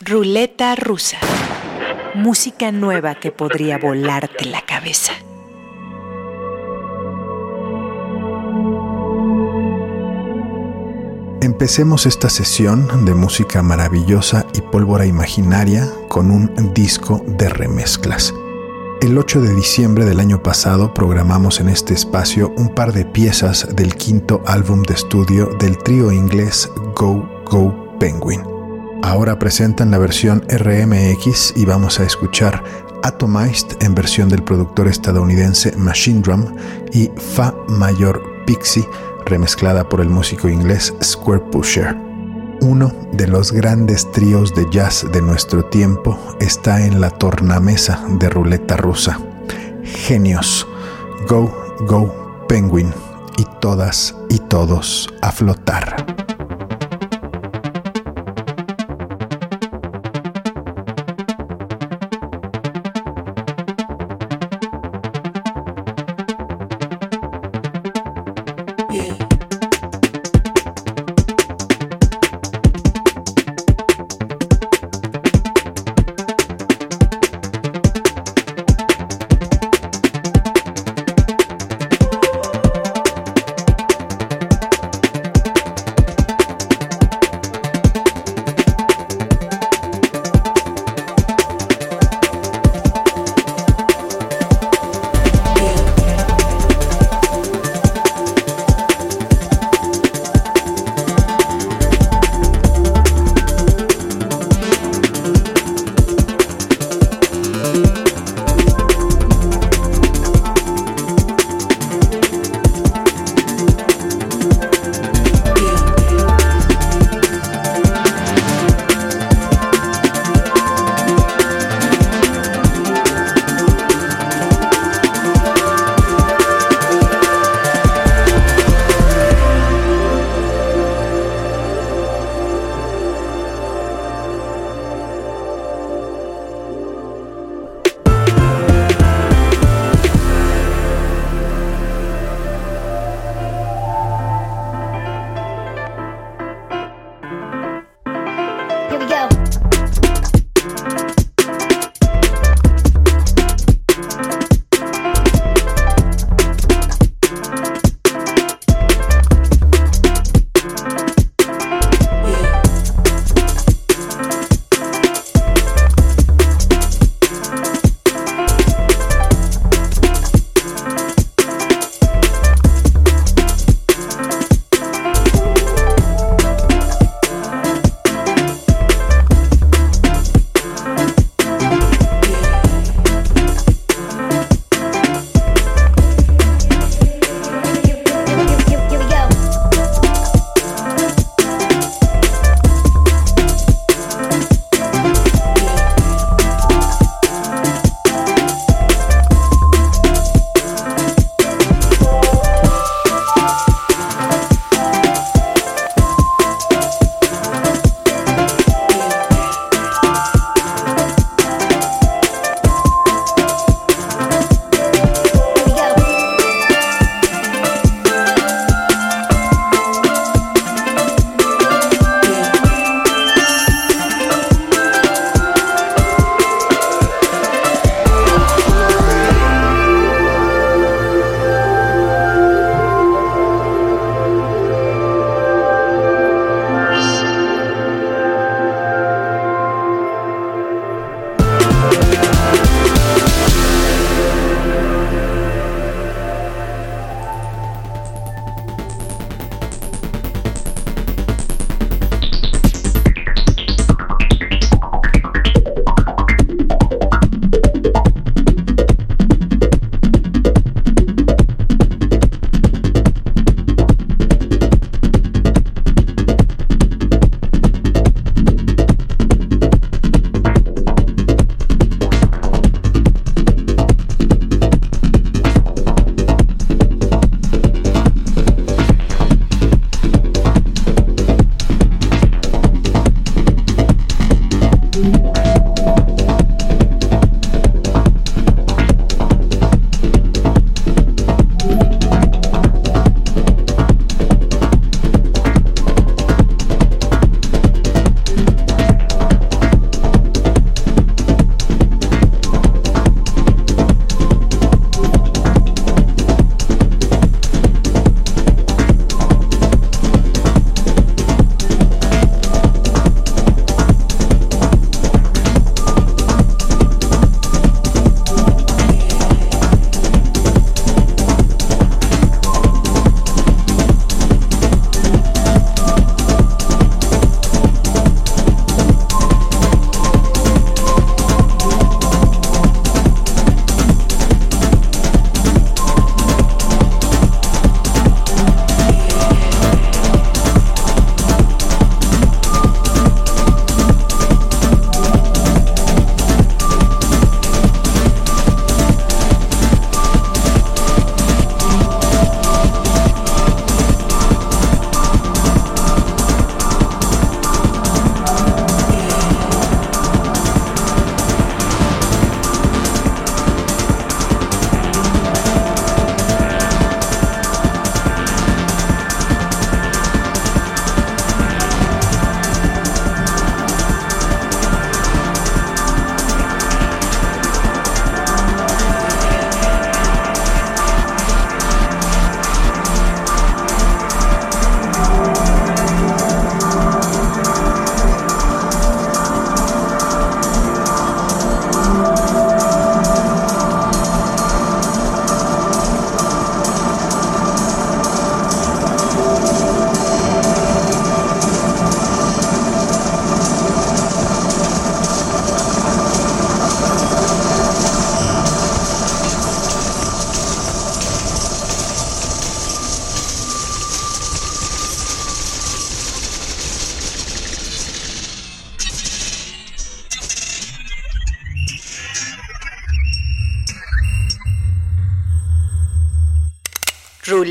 Ruleta rusa. Música nueva que podría volarte la cabeza. Empecemos esta sesión de música maravillosa y pólvora imaginaria con un disco de remezclas. El 8 de diciembre del año pasado programamos en este espacio un par de piezas del quinto álbum de estudio del trío inglés Go Go Penguin. Ahora presentan la versión RMX y vamos a escuchar Atomized en versión del productor estadounidense Machine Drum y Fa Mayor Pixie remezclada por el músico inglés Square Pusher. Uno de los grandes tríos de jazz de nuestro tiempo está en la tornamesa de ruleta rusa. Genios, Go, Go, Penguin y todas y todos a flotar.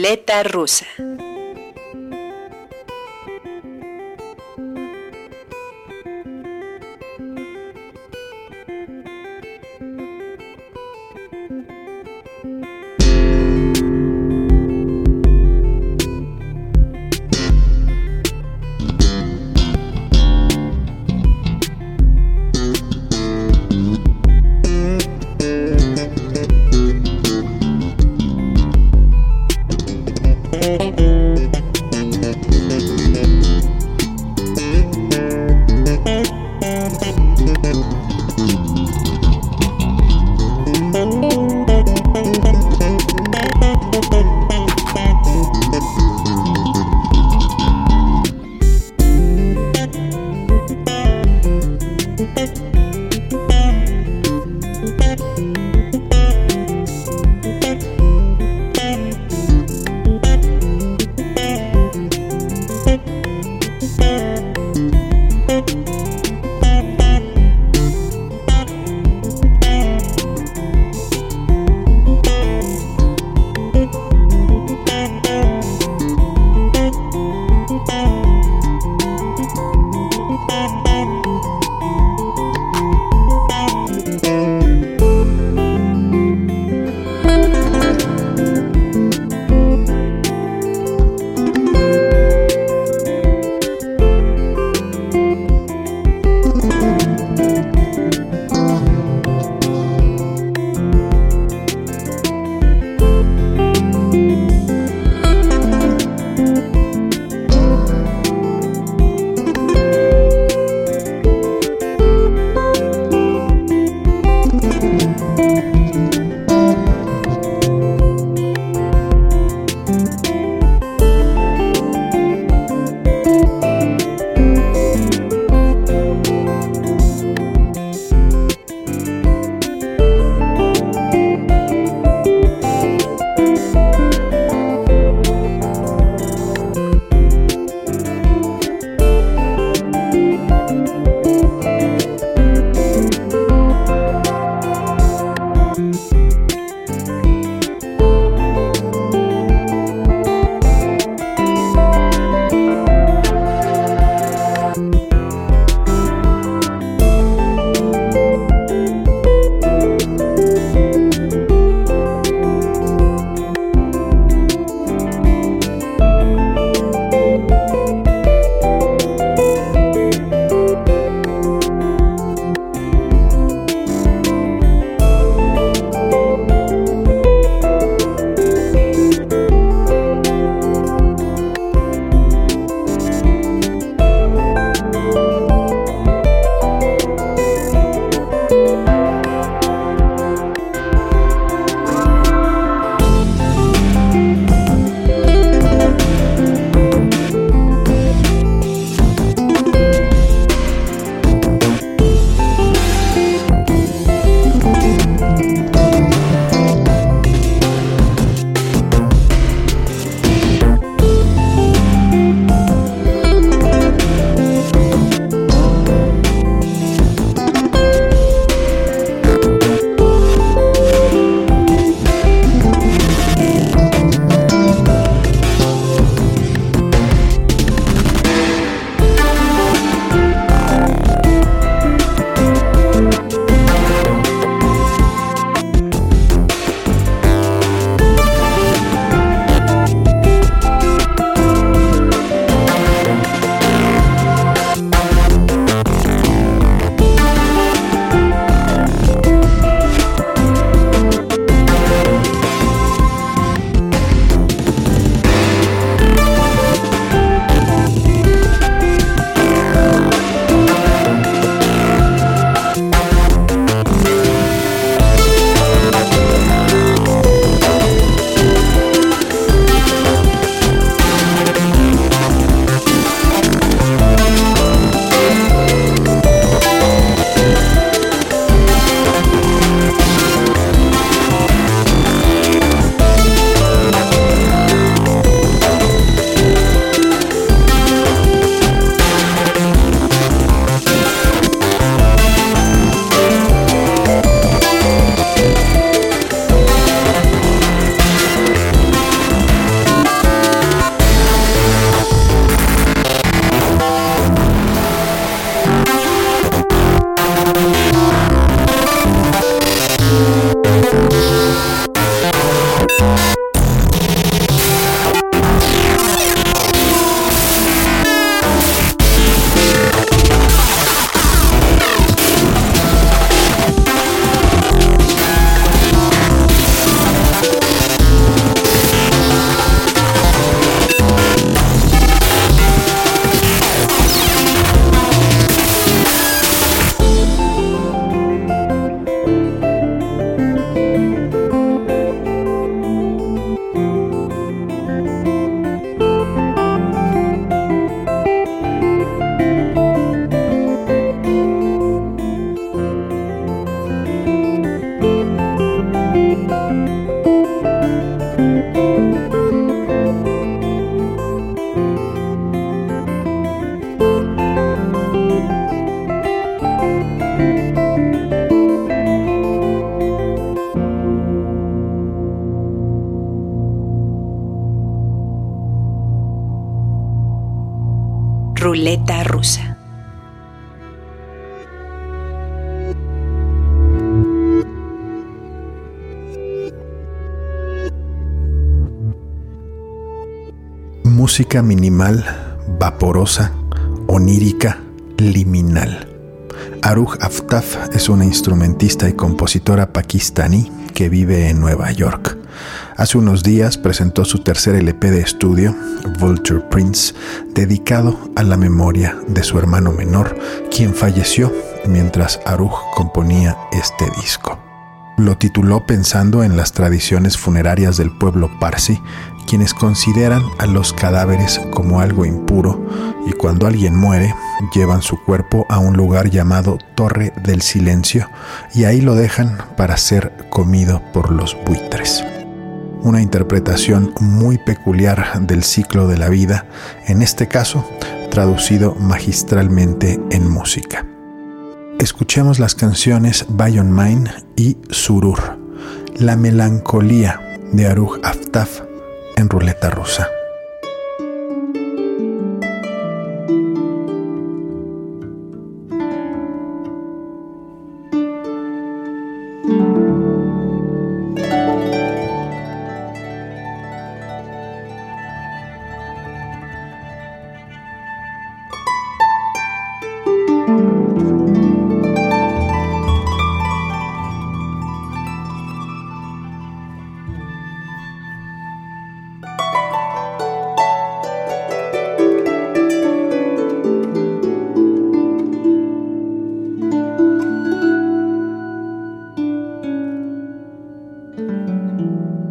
Ruleta rusa. Música minimal, vaporosa, onírica, liminal. Aruj Aftaf es una instrumentista y compositora pakistaní que vive en Nueva York. Hace unos días presentó su tercer LP de estudio, Vulture Prince, dedicado a la memoria de su hermano menor, quien falleció mientras Aruj componía este disco. Lo tituló pensando en las tradiciones funerarias del pueblo parsi, quienes consideran a los cadáveres como algo impuro y cuando alguien muere llevan su cuerpo a un lugar llamado Torre del Silencio y ahí lo dejan para ser comido por los buitres una interpretación muy peculiar del ciclo de la vida, en este caso traducido magistralmente en música. Escuchemos las canciones Bayon Mine y Surur, la melancolía de Aruj Aftaf en ruleta rusa. うん。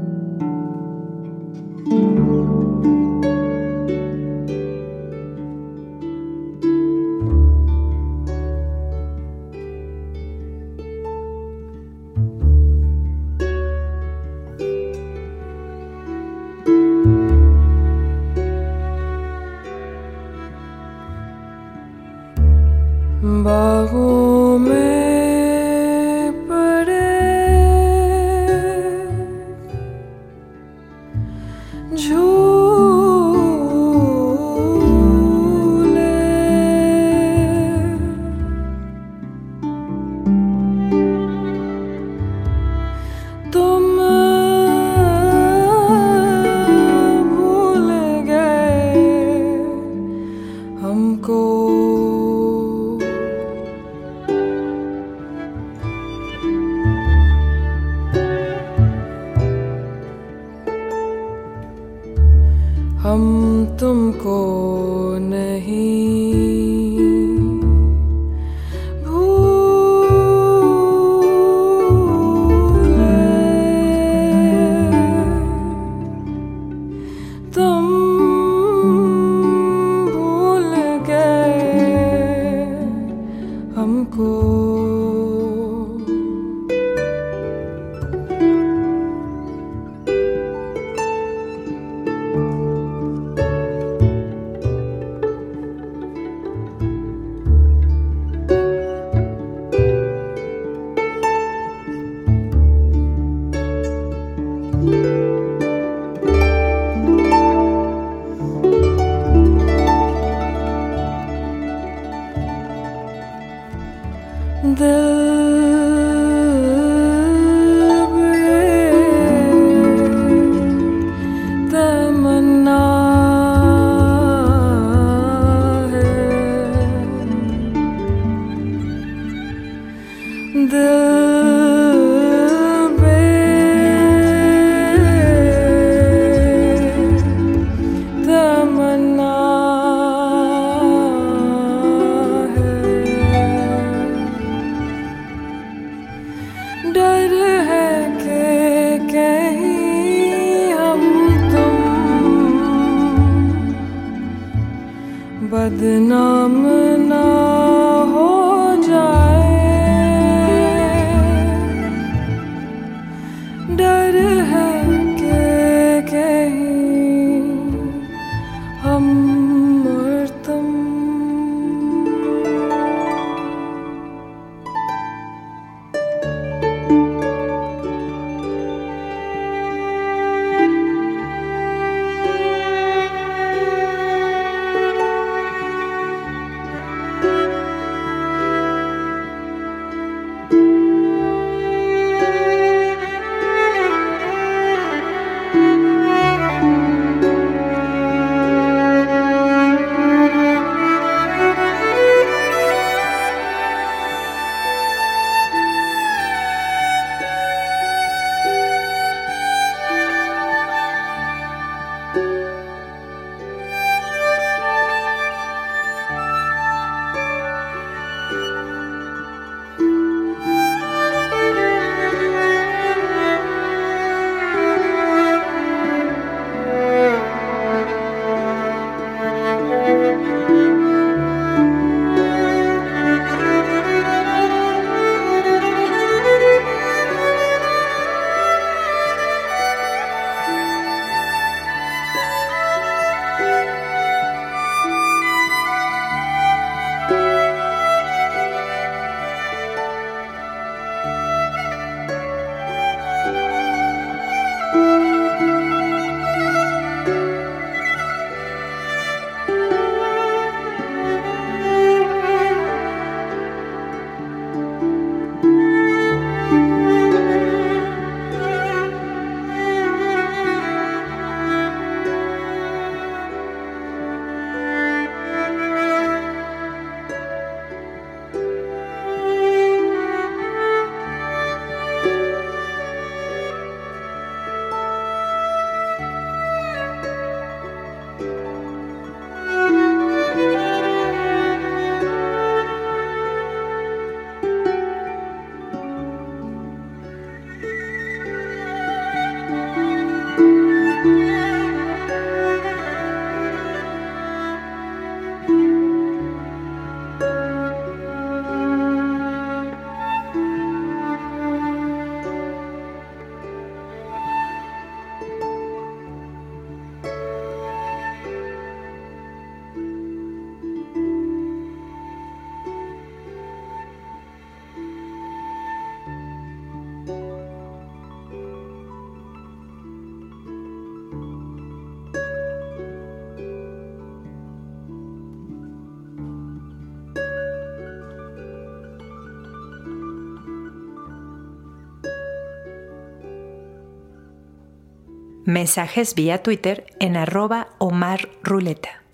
Mensajes vía Twitter en arroba Omar Ruleta.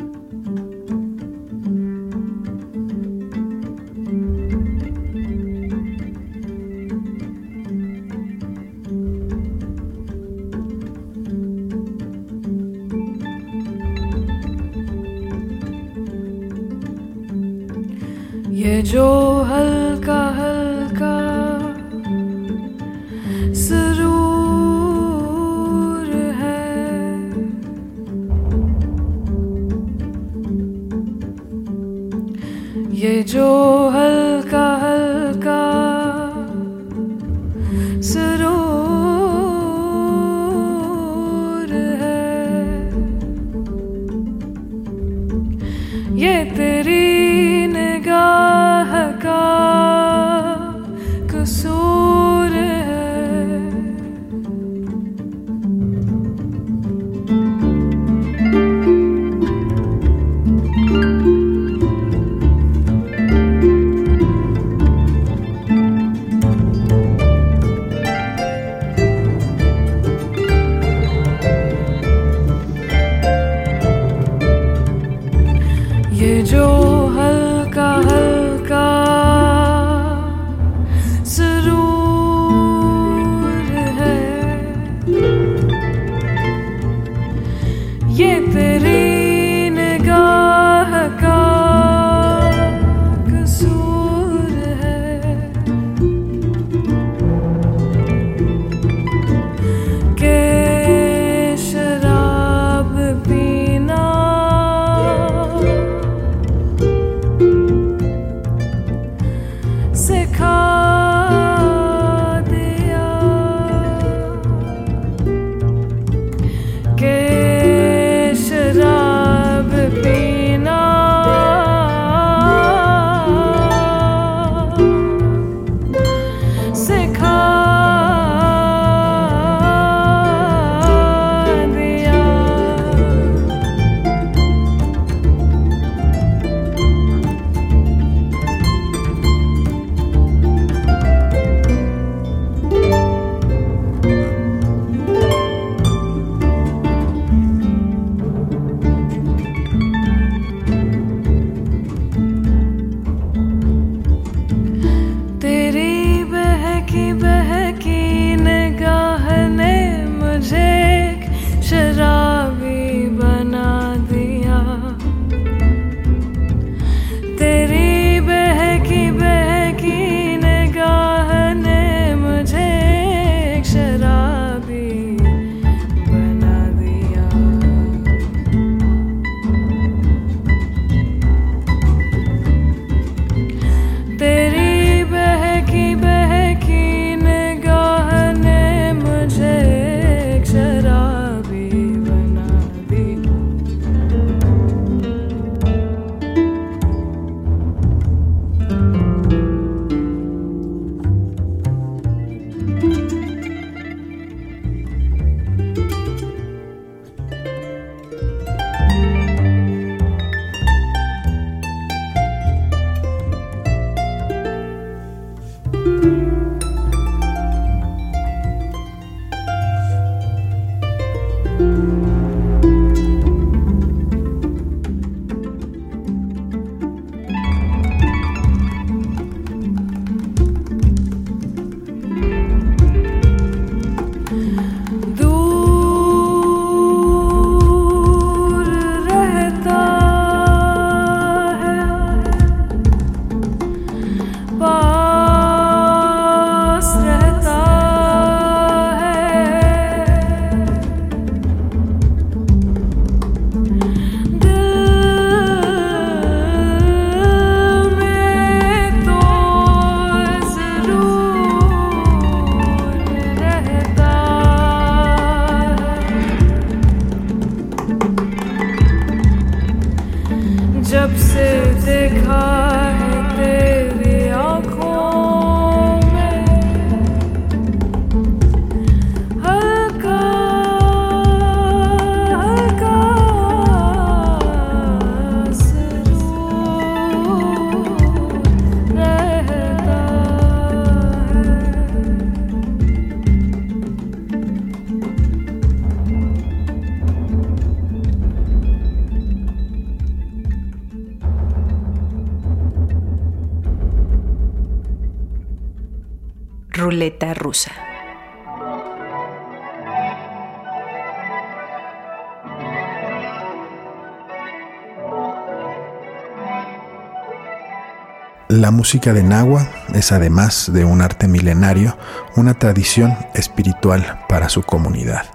La música de Nahua es además de un arte milenario, una tradición espiritual para su comunidad.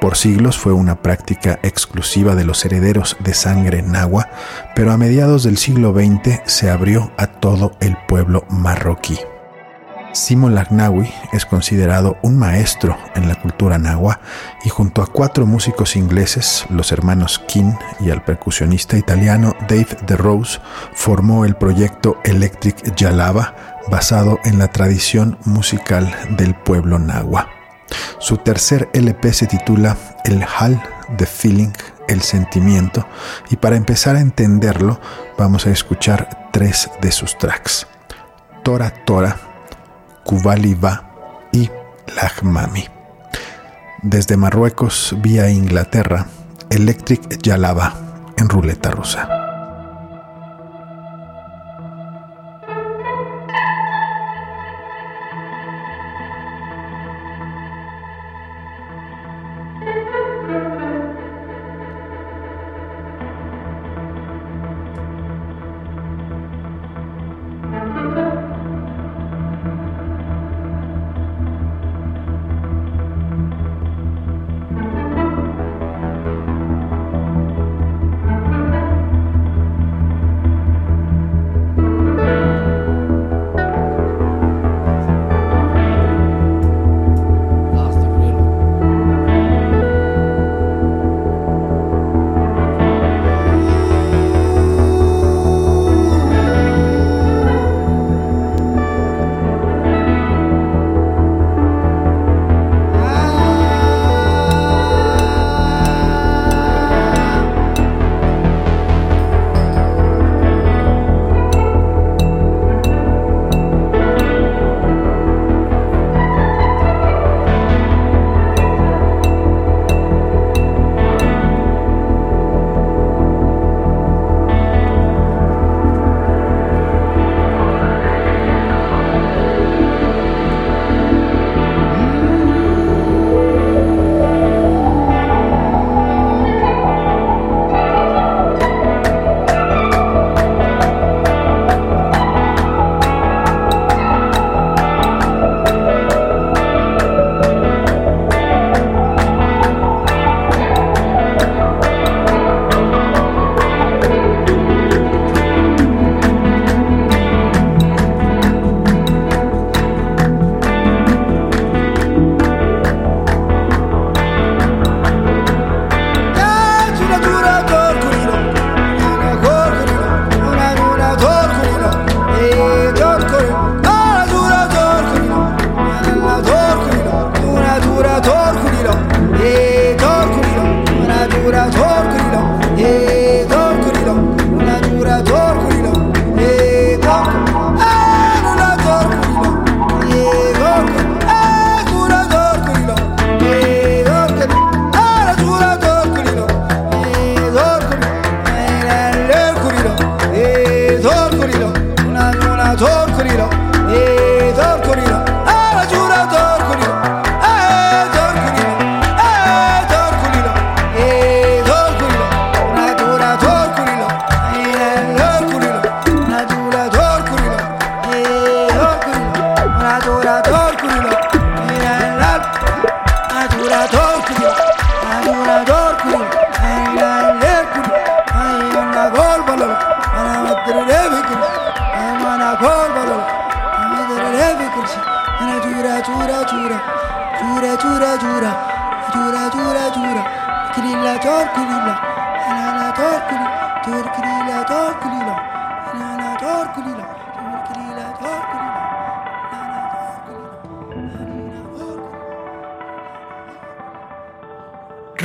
Por siglos fue una práctica exclusiva de los herederos de sangre nahua, pero a mediados del siglo XX se abrió a todo el pueblo marroquí. Simon Lagnawi es considerado un maestro en la cultura nahua y junto a cuatro músicos ingleses, los hermanos King y al percusionista italiano Dave DeRose, formó el proyecto Electric Yalaba basado en la tradición musical del pueblo nahua. Su tercer LP se titula El Hal, The Feeling, El Sentimiento, y para empezar a entenderlo vamos a escuchar tres de sus tracks. Tora Tora, Kubaliba y Lagmami. Desde Marruecos vía Inglaterra, Electric Yalaba en ruleta rusa.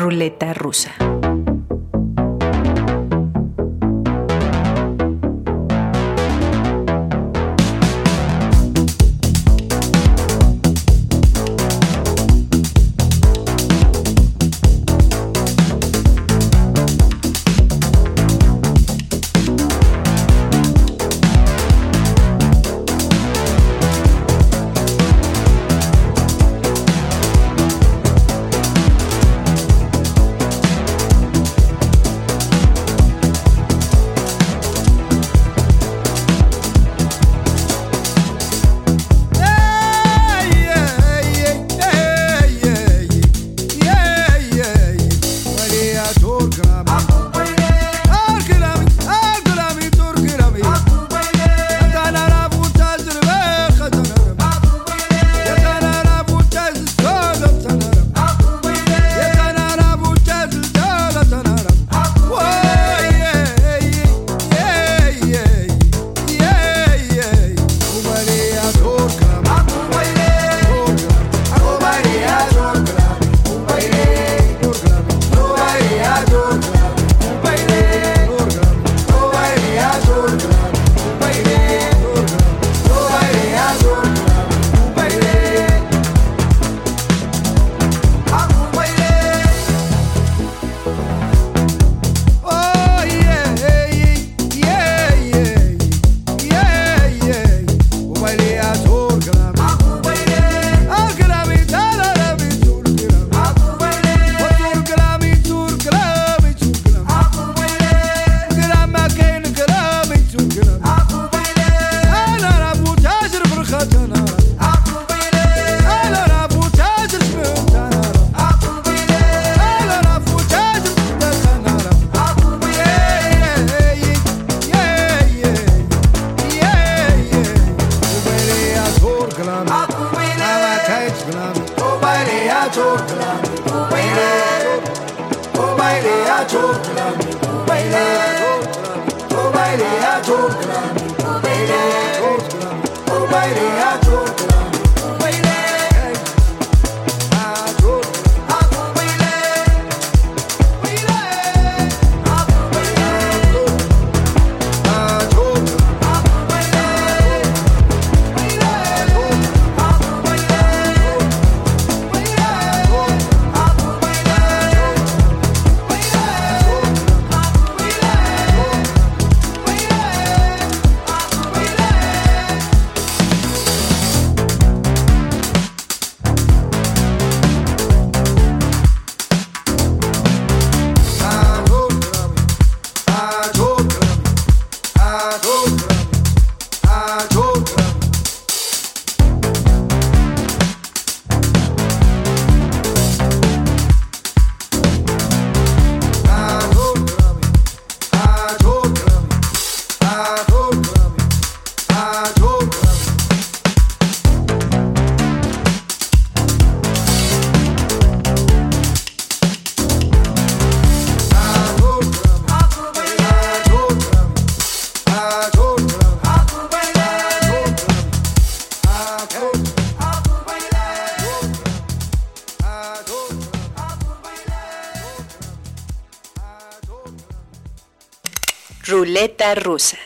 Ruleta rusa. Ruleta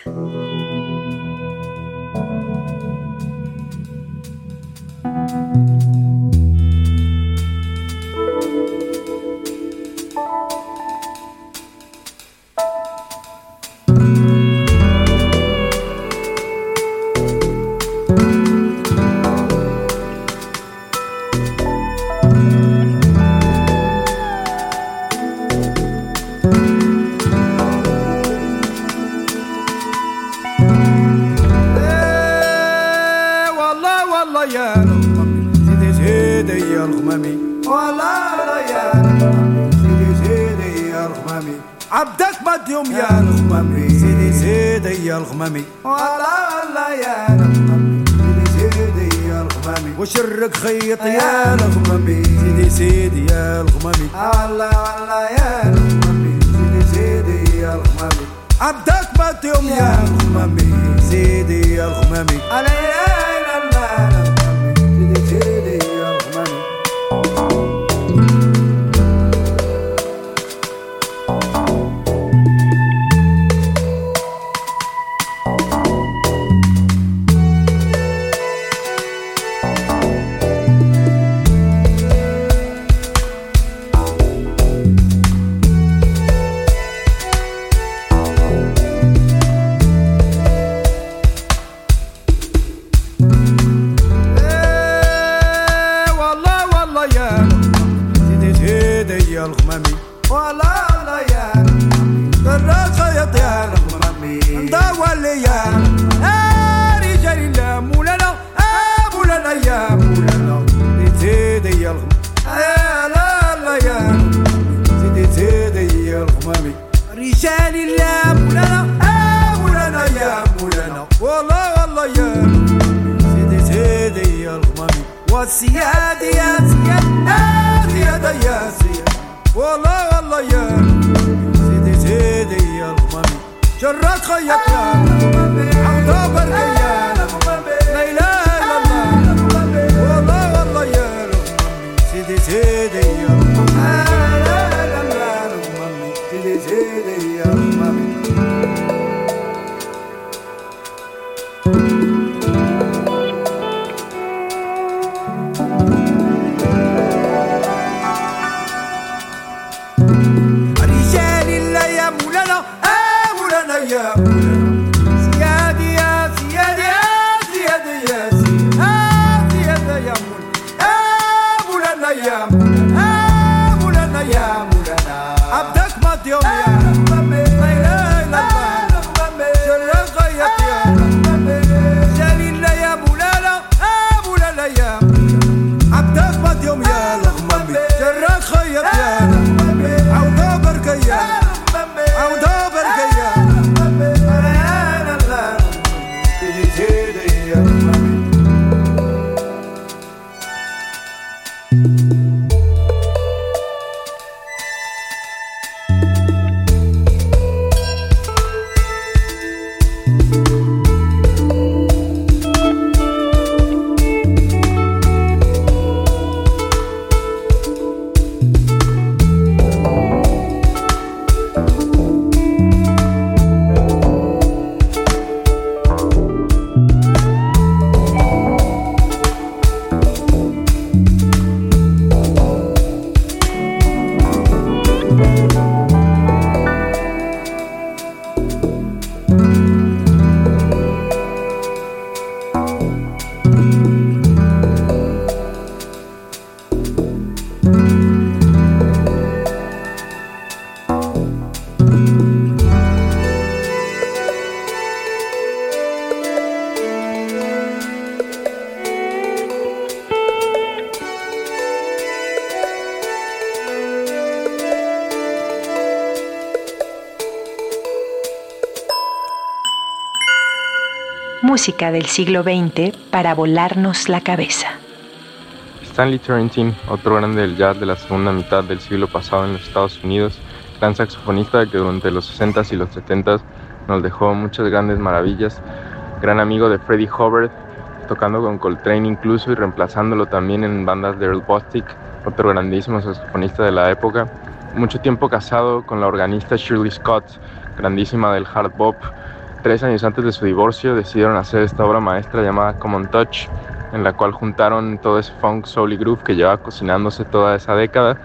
я música del siglo XX para volarnos la cabeza. Stanley Turrentine, otro grande del jazz de la segunda mitad del siglo pasado en los Estados Unidos, gran saxofonista que durante los 60s y los 70s nos dejó muchas grandes maravillas, gran amigo de Freddie Hubbard, tocando con Coltrane incluso y reemplazándolo también en bandas de Earl Bostic, otro grandísimo saxofonista de la época, mucho tiempo casado con la organista Shirley Scott, grandísima del hard bop. Tres años antes de su divorcio decidieron hacer esta obra maestra llamada Common Touch, en la cual juntaron todo ese funk, soul y groove que llevaba cocinándose toda esa década.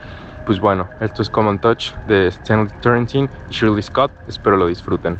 Pues bueno, esto es Common Touch de Stanley Turrentine y Shirley Scott. Espero lo disfruten.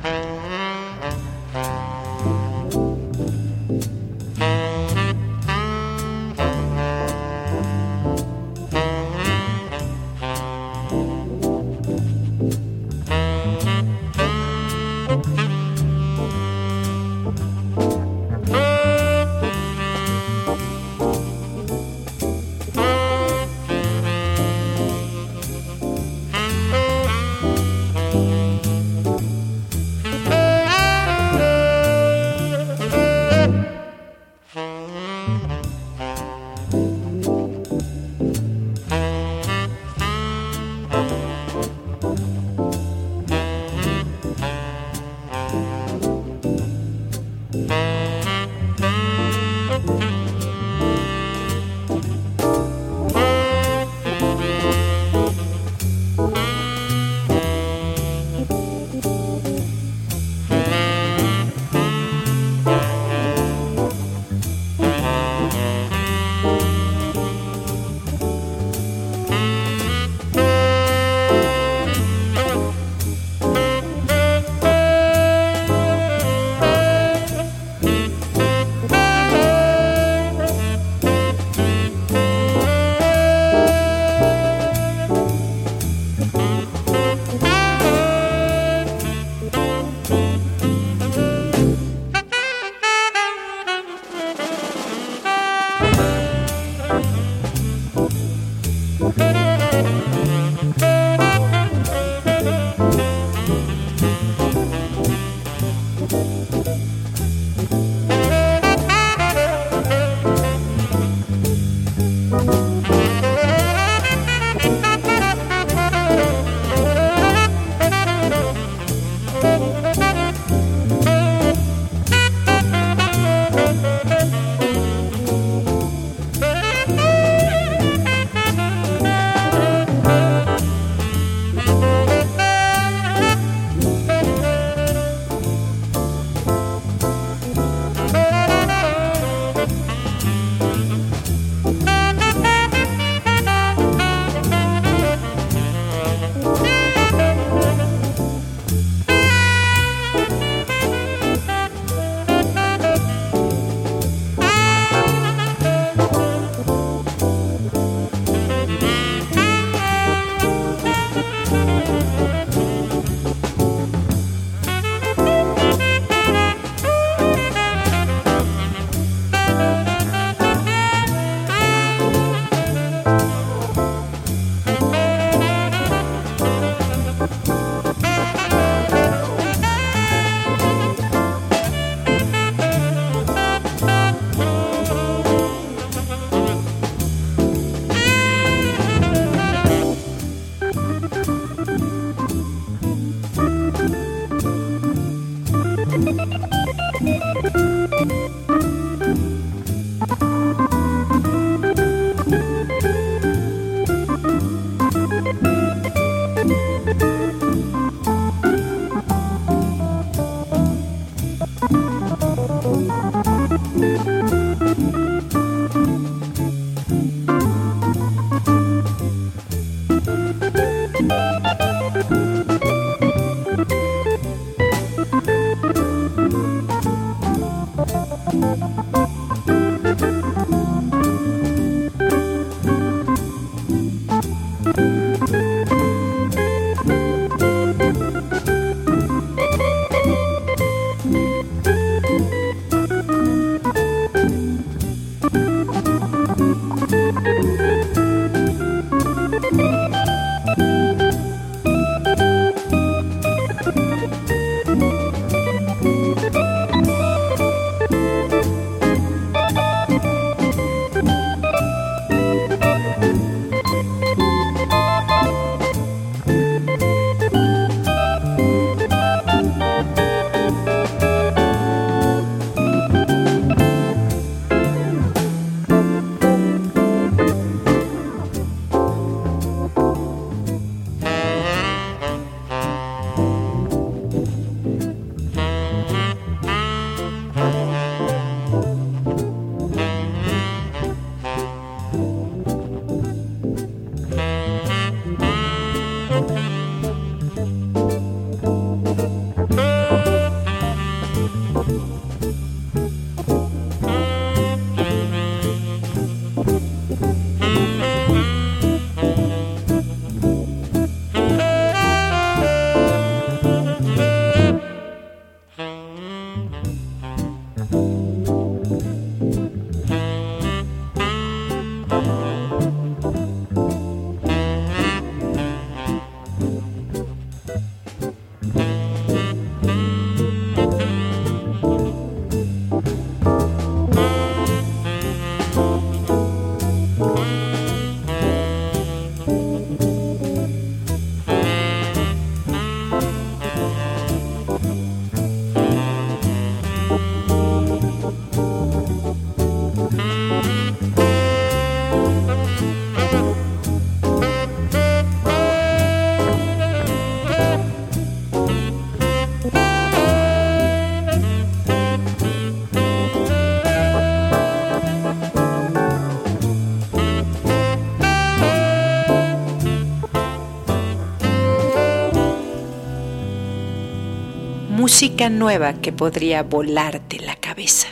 Música nueva que podría volarte la cabeza.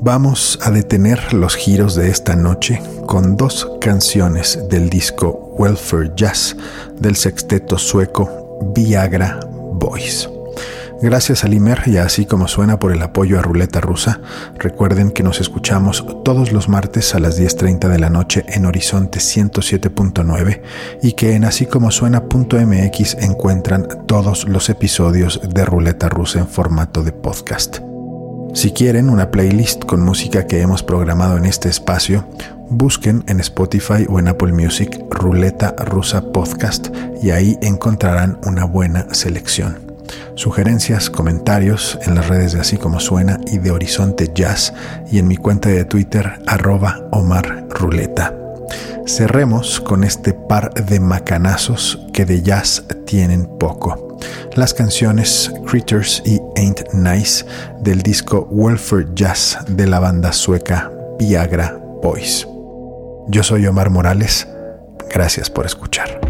Vamos a detener los giros de esta noche con dos canciones del disco Welfare Jazz del sexteto sueco Viagra Boys. Gracias a Limer y así como suena por el apoyo a Ruleta Rusa. Recuerden que nos escuchamos todos los martes a las 10.30 de la noche en Horizonte 107.9 y que en así como suena.mx encuentran todos los episodios de Ruleta Rusa en formato de podcast. Si quieren una playlist con música que hemos programado en este espacio, busquen en Spotify o en Apple Music Ruleta Rusa Podcast y ahí encontrarán una buena selección. Sugerencias, comentarios en las redes de Así como Suena y de Horizonte Jazz y en mi cuenta de Twitter arroba Omar Ruleta. Cerremos con este par de macanazos que de jazz tienen poco las canciones Critters y Ain't Nice del disco Welfare Jazz de la banda sueca Viagra Boys. Yo soy Omar Morales, gracias por escuchar.